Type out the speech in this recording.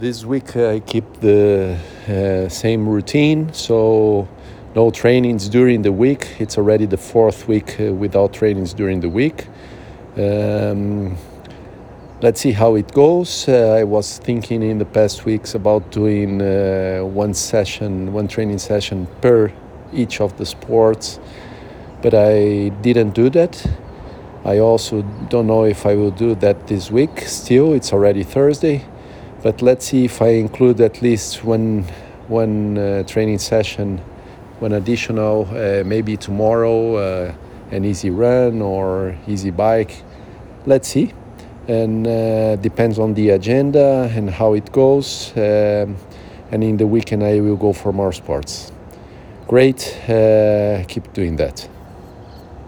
This week I keep the uh, same routine, so no trainings during the week. It's already the fourth week uh, without trainings during the week. Um, let's see how it goes. Uh, I was thinking in the past weeks about doing uh, one session, one training session per each of the sports, but I didn't do that. I also don't know if I will do that this week. Still, it's already Thursday but let's see if I include at least one one uh, training session, one additional, uh, maybe tomorrow, uh, an easy run or easy bike. Let's see, and uh, depends on the agenda and how it goes. Um, and in the weekend, I will go for more sports. Great, uh, keep doing that.